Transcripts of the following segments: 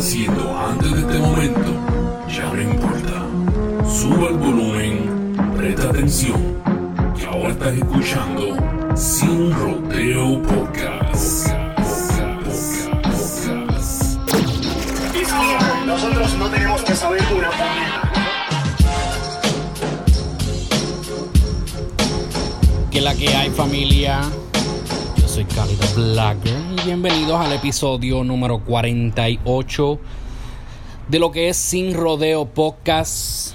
haciendo antes de este momento ya no importa. Suba el volumen, presta atención, que ahora estás escuchando Sin Rodeo Podcast. Nosotros no tenemos que saber una Que la que hay familia. Yo soy Blagger y bienvenidos al episodio número 48 de lo que es Sin Rodeo Podcast.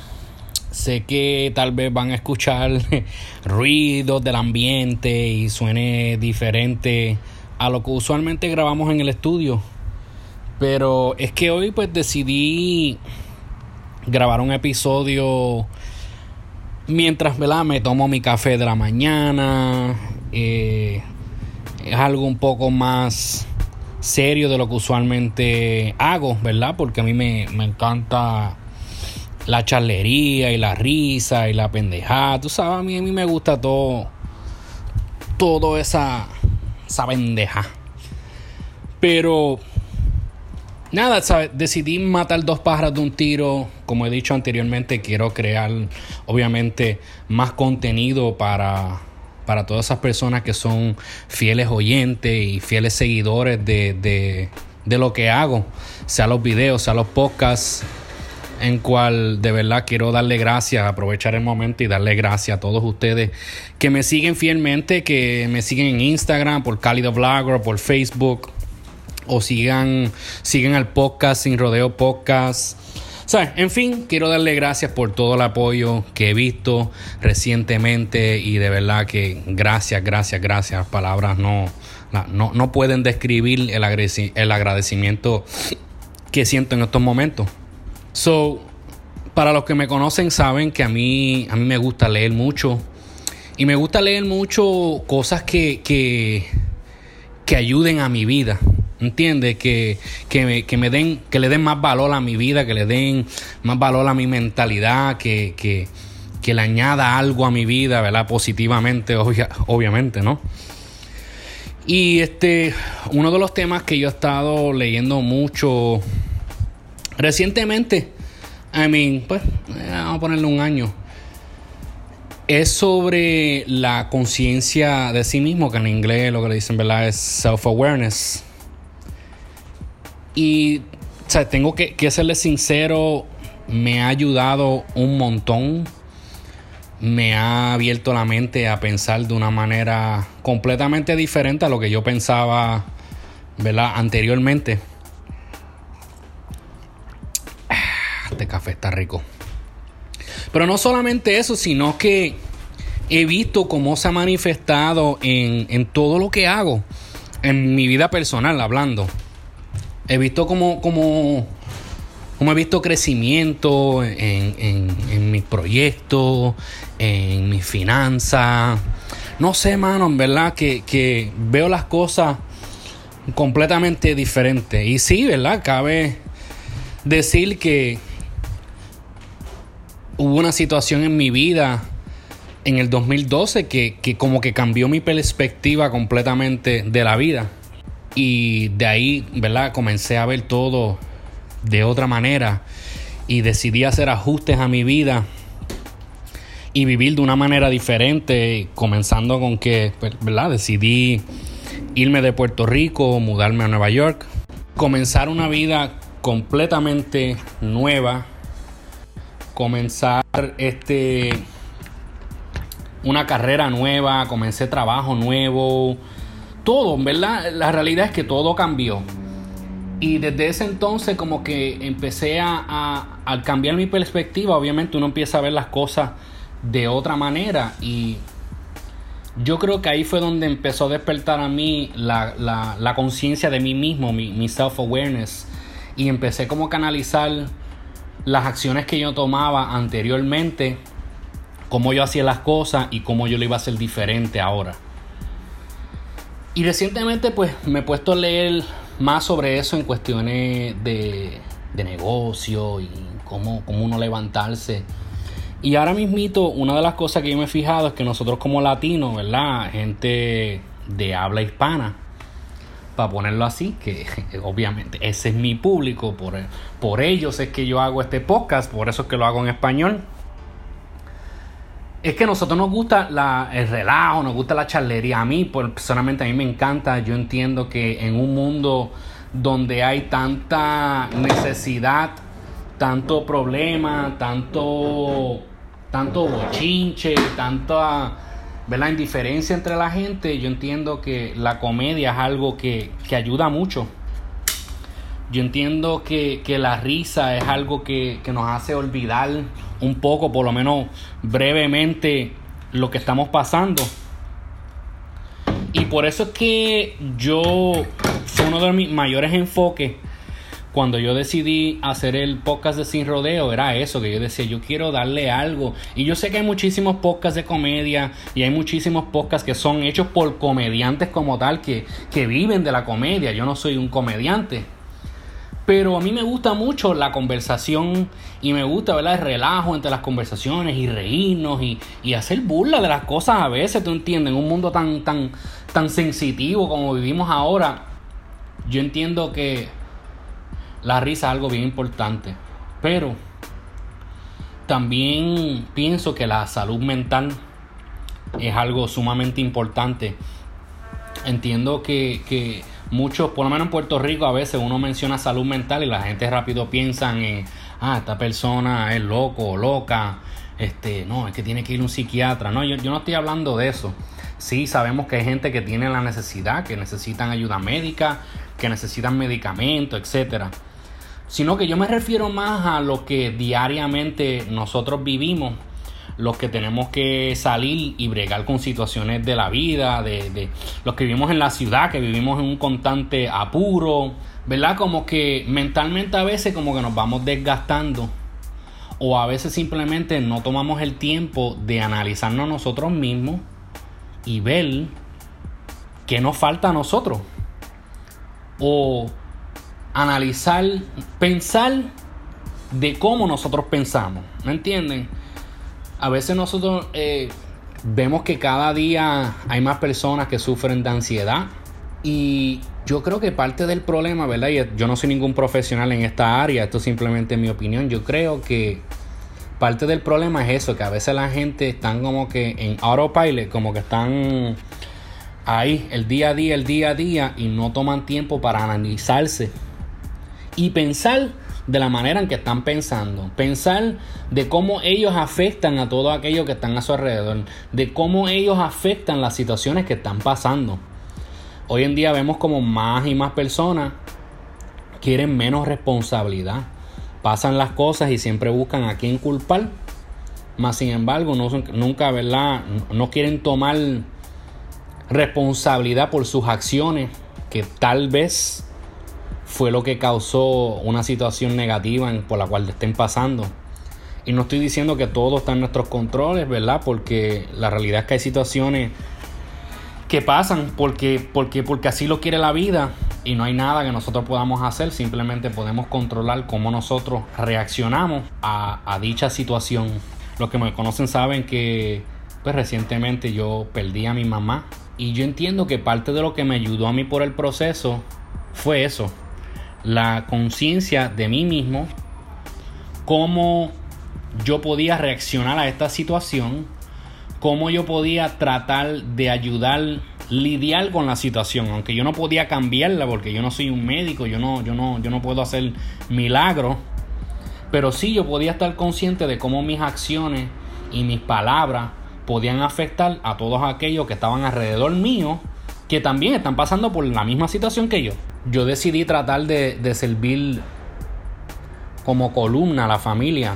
Sé que tal vez van a escuchar ruidos del ambiente y suene diferente a lo que usualmente grabamos en el estudio. Pero es que hoy pues decidí grabar un episodio mientras ¿verdad? me tomo mi café de la mañana. Eh, es algo un poco más serio de lo que usualmente hago, ¿verdad? Porque a mí me, me encanta la charlería y la risa y la pendejada. Tú sabes, a mí, a mí me gusta todo, todo esa, esa pendeja. Pero Nada, ¿sabes? decidí matar dos pájaros de un tiro. Como he dicho anteriormente, quiero crear, obviamente, más contenido para, para todas esas personas que son fieles oyentes y fieles seguidores de, de, de lo que hago, sea los videos, sea los podcasts, en cual de verdad quiero darle gracias, aprovechar el momento y darle gracias a todos ustedes que me siguen fielmente, que me siguen en Instagram, por Cálido Blogger, por Facebook o sigan, sigan al podcast Sin Rodeo Podcast. En fin, quiero darle gracias por todo el apoyo que he visto recientemente y de verdad que gracias, gracias, gracias. Palabras no, no, no pueden describir el, el agradecimiento que siento en estos momentos. So, para los que me conocen saben que a mí, a mí me gusta leer mucho. Y me gusta leer mucho cosas que, que, que ayuden a mi vida. ¿Entiendes? Que, que, me, den, que le den más valor a mi vida, que le den más valor a mi mentalidad, que, que, que le añada algo a mi vida, ¿verdad? Positivamente, obviamente, ¿no? Y este, uno de los temas que yo he estado leyendo mucho recientemente, I mean, pues, vamos a ponerle un año, es sobre la conciencia de sí mismo, que en inglés lo que le dicen, ¿verdad? Es self-awareness. Y o sea, tengo que, que serle sincero, me ha ayudado un montón. Me ha abierto la mente a pensar de una manera completamente diferente a lo que yo pensaba, ¿verdad? Anteriormente. Ah, este café está rico. Pero no solamente eso, sino que he visto cómo se ha manifestado en, en todo lo que hago, en mi vida personal hablando. He visto como, como, como he visto crecimiento en, en, en mis proyectos, en mis finanzas. No sé, mano, en verdad que, que veo las cosas completamente diferentes. Y sí, ¿verdad? Cabe decir que hubo una situación en mi vida en el 2012 que, que como que cambió mi perspectiva completamente de la vida. Y de ahí, ¿verdad? Comencé a ver todo de otra manera y decidí hacer ajustes a mi vida y vivir de una manera diferente, comenzando con que, pues, ¿verdad? Decidí irme de Puerto Rico, mudarme a Nueva York, comenzar una vida completamente nueva, comenzar este una carrera nueva, comencé trabajo nuevo, todo, ¿verdad? La realidad es que todo cambió. Y desde ese entonces como que empecé a, cambiar mi perspectiva, obviamente uno empieza a ver las cosas de otra manera y yo creo que ahí fue donde empezó a despertar a mí la, conciencia de mí mismo, mi, mi self-awareness y empecé como a canalizar las acciones que yo tomaba anteriormente, cómo yo hacía las cosas y cómo yo lo iba a hacer diferente ahora. Y recientemente pues me he puesto a leer más sobre eso en cuestiones de, de negocio y cómo, cómo uno levantarse. Y ahora mismito, una de las cosas que yo me he fijado es que nosotros como latinos, ¿verdad? Gente de habla hispana, para ponerlo así, que obviamente ese es mi público, por, por ellos es que yo hago este podcast, por eso es que lo hago en español. Es que a nosotros nos gusta la, el relajo, nos gusta la charlería. A mí, personalmente, a mí me encanta. Yo entiendo que en un mundo donde hay tanta necesidad, tanto problema, tanto, tanto bochinche, tanta ¿verdad? indiferencia entre la gente, yo entiendo que la comedia es algo que, que ayuda mucho. Yo entiendo que, que, la risa es algo que, que nos hace olvidar un poco, por lo menos brevemente, lo que estamos pasando. Y por eso es que yo, fue uno de mis mayores enfoques cuando yo decidí hacer el podcast de Sin Rodeo, era eso, que yo decía, yo quiero darle algo. Y yo sé que hay muchísimos podcasts de comedia y hay muchísimos podcasts que son hechos por comediantes como tal, que, que viven de la comedia. Yo no soy un comediante. Pero a mí me gusta mucho la conversación y me gusta ¿verdad? el relajo entre las conversaciones y reírnos y, y, hacer burla de las cosas a veces, tú entiendes, en un mundo tan, tan, tan sensitivo como vivimos ahora. Yo entiendo que la risa es algo bien importante. Pero también pienso que la salud mental es algo sumamente importante. Entiendo que, muchos, por lo menos en Puerto Rico, a veces uno menciona salud mental y la gente rápido piensa en, ah, esta persona es loco o loca, este, no, es que tiene que ir un psiquiatra. No, yo, yo no estoy hablando de eso. Sí, sabemos que hay gente que tiene la necesidad, que necesitan ayuda médica, que necesitan medicamentos, etcétera sino que yo me refiero más a lo que diariamente nosotros vivimos, los que tenemos que salir y bregar con situaciones de la vida, de, los que vivimos en la ciudad, que vivimos en un constante apuro, ¿verdad? Como que mentalmente a veces como que nos vamos desgastando o a veces simplemente no tomamos el tiempo de analizarnos nosotros mismos y ver qué nos falta a nosotros. O analizar, pensar de cómo nosotros pensamos. ¿Me entienden? A veces nosotros eh, vemos que cada día hay más personas que sufren de ansiedad. Y yo creo que parte del problema, ¿verdad? Y yo no soy ningún profesional en esta área, esto es simplemente mi opinión. Yo creo que parte del problema es eso, que a veces la gente están como que en autopilot, como que están ahí el día a día, el día a día, y no toman tiempo para analizarse y pensar de la manera en que están pensando, pensar de cómo ellos afectan a todo aquello que están a su alrededor, de cómo ellos afectan las situaciones que están pasando. Hoy en día vemos como más y más personas quieren menos responsabilidad. Pasan las cosas y siempre buscan a quién culpar. Más sin embargo, no, nunca, ¿verdad? No quieren tomar responsabilidad por sus acciones que tal vez fue lo que causó una situación negativa por la cual estén pasando. Y no estoy diciendo que todo está en nuestros controles, ¿verdad? Porque la realidad es que hay situaciones que pasan porque, porque, porque así lo quiere la vida y no hay nada que nosotros podamos hacer, simplemente podemos controlar cómo nosotros reaccionamos a, dicha situación. Los que me conocen saben que pues recientemente yo perdí a mi mamá y yo entiendo que parte de lo que me ayudó a mí por el proceso fue eso, la conciencia de mí mismo, cómo yo podía reaccionar a esta situación, cómo yo podía tratar de ayudar, lidiar con la situación, aunque yo no podía cambiarla porque yo no soy un médico, yo no, yo no, yo no puedo hacer milagros, pero sí yo podía estar consciente de cómo mis acciones y mis palabras podían afectar a todos aquellos que estaban alrededor mío que también están pasando por la misma situación que yo. Yo decidí tratar de, servir como columna a la familia,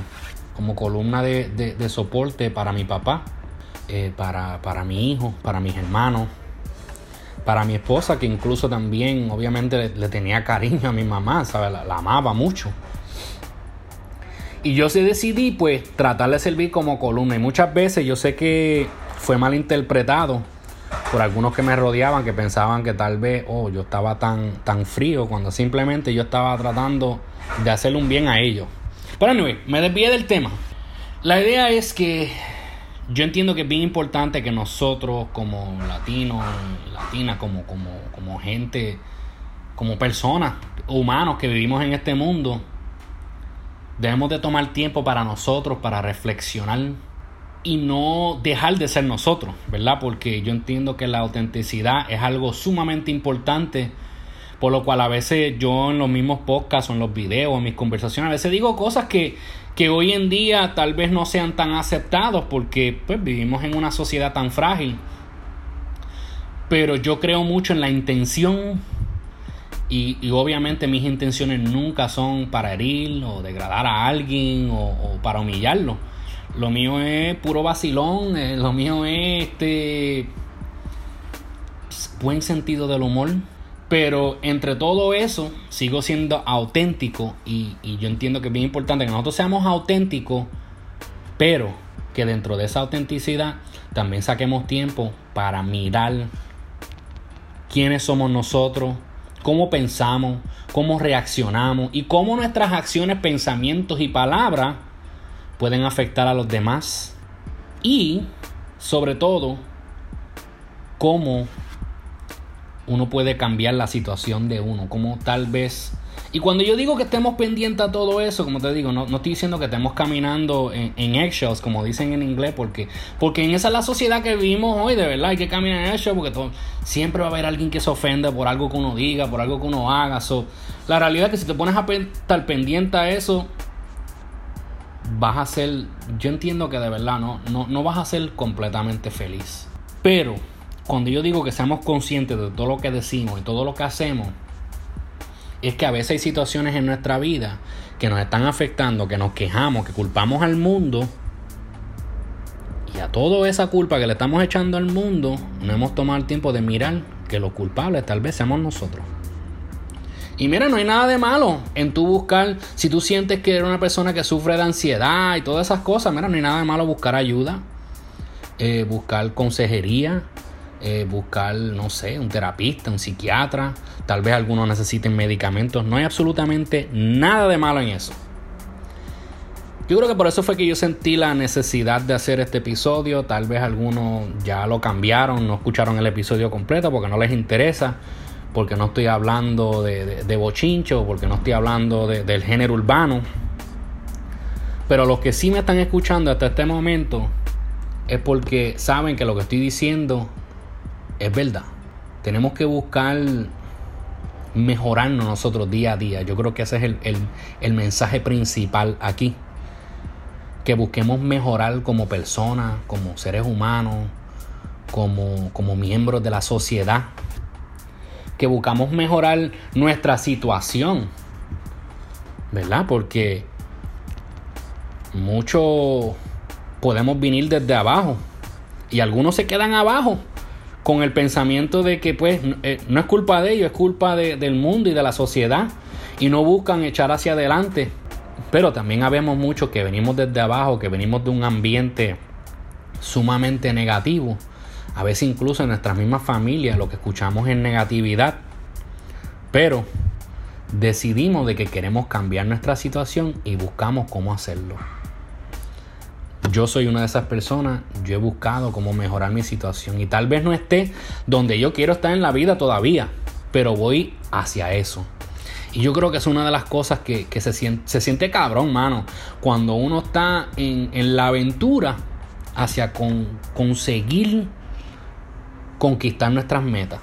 como columna de, soporte para mi papá, eh, para, mi hijo, para mis hermanos, para mi esposa, que incluso también obviamente le, tenía cariño a mi mamá, ¿sabes? La, la, amaba mucho. Y yo sí decidí pues tratar de servir como columna. Y muchas veces yo sé que fue mal interpretado por algunos que me rodeaban que pensaban que tal vez, oh, yo estaba tan, tan frío cuando simplemente yo estaba tratando de hacerle un bien a ellos. Pero anyway, me desvié del tema. La idea es que yo entiendo que es bien importante que nosotros como latinos, latinas, como, como, como gente como personas, humanos que vivimos en este mundo, debemos de tomar tiempo para nosotros, para reflexionar y no dejar de ser nosotros, ¿verdad? Porque yo entiendo que la autenticidad es algo sumamente importante, por lo cual a veces yo en los mismos podcasts en los videos, en mis conversaciones, a veces digo cosas que, que hoy en día tal vez no sean tan aceptados porque pues vivimos en una sociedad tan frágil. Pero yo creo mucho en la intención y, obviamente mis intenciones nunca son para herir o degradar a alguien o para humillarlo lo mío es puro vacilón, eh, lo mío es este buen sentido del humor. Pero entre todo eso, sigo siendo auténtico y, y yo entiendo que es bien importante que nosotros seamos auténticos, pero que dentro de esa autenticidad también saquemos tiempo para mirar quiénes somos nosotros, cómo pensamos, cómo reaccionamos y cómo nuestras acciones, pensamientos y palabras pueden afectar a los demás y sobre todo cómo uno puede cambiar la situación de uno, cómo tal vez... Y cuando yo digo que estemos pendientes a todo eso, como te digo, no, no estoy diciendo que estemos caminando en, en, eggshells, como dicen en inglés, porque, porque en esa es la sociedad que vivimos hoy, de verdad, hay que caminar en eggshells, porque siempre va a haber alguien que se ofende por algo que uno diga, por algo que uno haga. So, la realidad es que si te pones a estar pendiente a eso, vas a ser, yo entiendo que de verdad no, no, no vas a ser completamente feliz. Pero cuando yo digo que seamos conscientes de todo lo que decimos y todo lo que hacemos, es que a veces hay situaciones en nuestra vida que nos están afectando, que nos quejamos, que culpamos al mundo. Y a toda esa culpa que le estamos echando al mundo, no hemos tomado el tiempo de mirar que los culpables tal vez seamos nosotros. Y mira, no hay nada de malo en tú buscar, si tú sientes que eres una persona que sufre de ansiedad y todas esas cosas, mira, no hay nada de malo buscar ayuda, eh, buscar consejería, eh, buscar, no sé, un terapista, un psiquiatra, tal vez algunos necesiten medicamentos, no hay absolutamente nada de malo en eso. Yo creo que por eso fue que yo sentí la necesidad de hacer este episodio. Tal vez algunos ya lo cambiaron, no escucharon el episodio completo porque no les interesa porque no estoy hablando de, de, bochincho, porque no estoy hablando del género urbano. Pero los que sí me están escuchando hasta este momento es porque saben que lo que estoy diciendo es verdad. Tenemos que buscar mejorarnos nosotros día a día. Yo creo que ese es el, el mensaje principal aquí. Que busquemos mejorar como personas, como seres humanos, como, como miembros de la sociedad que buscamos mejorar nuestra situación. ¿Verdad? Porque muchos podemos venir desde abajo y algunos se quedan abajo con el pensamiento de que pues eh, no es culpa de ellos, es culpa del mundo y de la sociedad y no buscan echar hacia adelante. Pero también habemos muchos que venimos desde abajo, que venimos de un ambiente sumamente negativo a veces incluso en nuestras mismas familias lo que escuchamos es negatividad. Pero decidimos de que queremos cambiar nuestra situación y buscamos cómo hacerlo. Yo soy una de esas personas, yo he buscado cómo mejorar mi situación y tal vez no esté donde yo quiero estar en la vida todavía, pero voy hacia eso. Y yo creo que es una de las cosas que, se, siente, se, siente, cabrón, mano, cuando uno está en, en la aventura hacia con, conseguir conquistar nuestras metas.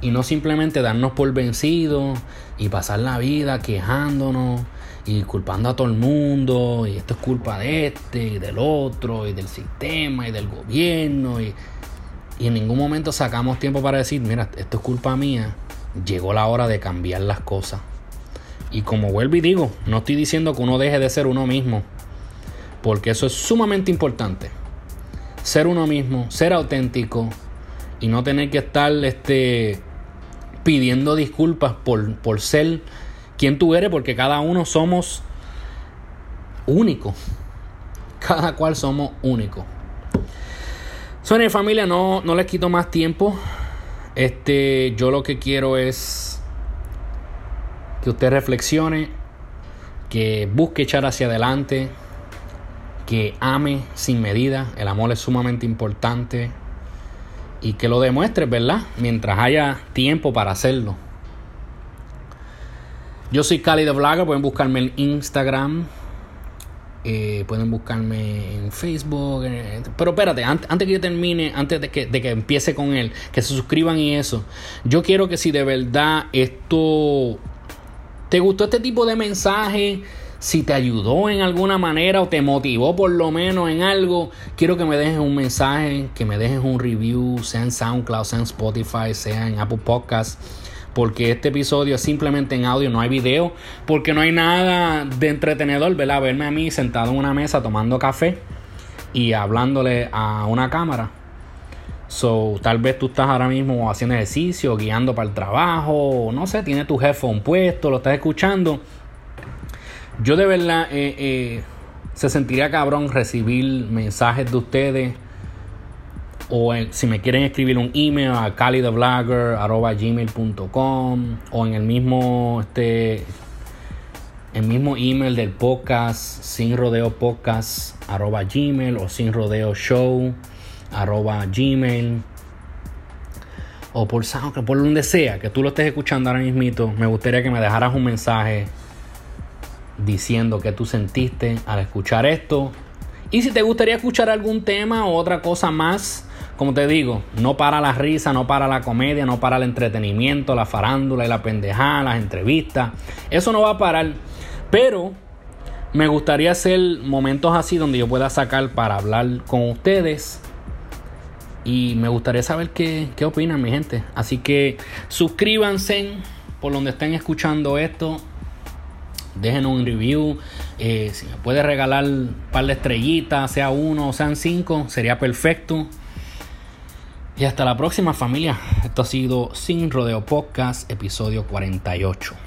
Y no simplemente darnos por vencidos y pasar la vida quejándonos y culpando a todo el mundo. Y esto es culpa de este y del otro y del sistema y del gobierno. Y, y en ningún momento sacamos tiempo para decir, mira, esto es culpa mía. Llegó la hora de cambiar las cosas. Y como vuelvo y digo, no estoy diciendo que uno deje de ser uno mismo. Porque eso es sumamente importante ser uno mismo, ser auténtico y no tener que estar este, pidiendo disculpas por, por ser quien tú eres, porque cada uno somos únicos. Cada cual somos únicos. Sonia familia, no, no les quito más tiempo. Este, yo lo que quiero es que usted reflexione, que busque echar hacia adelante, que ame sin medida. El amor es sumamente importante. Y que lo demuestre, ¿verdad? Mientras haya tiempo para hacerlo. Yo soy Cali de Vlogger, pueden buscarme en Instagram. Eh, pueden buscarme en Facebook. eh, pero espérate, antes, antes que yo termine, antes de que, de que empiece con él, que se suscriban y eso. Yo quiero que si de verdad esto te gustó este tipo de mensaje, si te ayudó en alguna manera o te motivó por lo menos en algo, quiero que me dejes un mensaje, que me dejes un review, sea en SoundCloud, sea en Spotify, sea en Apple Podcasts porque este episodio es simplemente en audio, no hay video, porque no hay nada de entretenedor, ¿verdad? Verme a mí sentado en una mesa tomando café y hablándole a una cámara. So, tal vez tú estás ahora mismo haciendo ejercicio, guiando para el trabajo, no sé, tienes tu headphone puesto, lo estás escuchando. Yo de verdad eh, eh, se sentiría cabrón recibir mensajes de ustedes o en- si me quieren escribir un email a calitheblogger.gmail.com o en el mismo este el mismo email del podcast sin rodeo podcast arroba gmail o sin rodeo show arroba gmail o por SoundCloud, por donde sea que tú lo estés escuchando ahora mismito me gustaría que me dejaras un mensaje diciendo que tú sentiste al escuchar esto y si te gustaría escuchar algún tema o otra cosa más, como te digo, no para la risa, no para la comedia, no para el entretenimiento, la farándula y la pendejada, las entrevistas. Eso no va a parar. Pero me gustaría hacer momentos así donde yo pueda sacar para hablar con ustedes. Y me gustaría saber qué, qué opinan mi gente. Así que suscríbanse por donde estén escuchando esto. Dejen un review. Eh, si me puede regalar un par de estrellitas, sea uno o sean cinco, sería perfecto. Y hasta la próxima familia. Esto ha sido Sin Rodeo Podcast, episodio 48.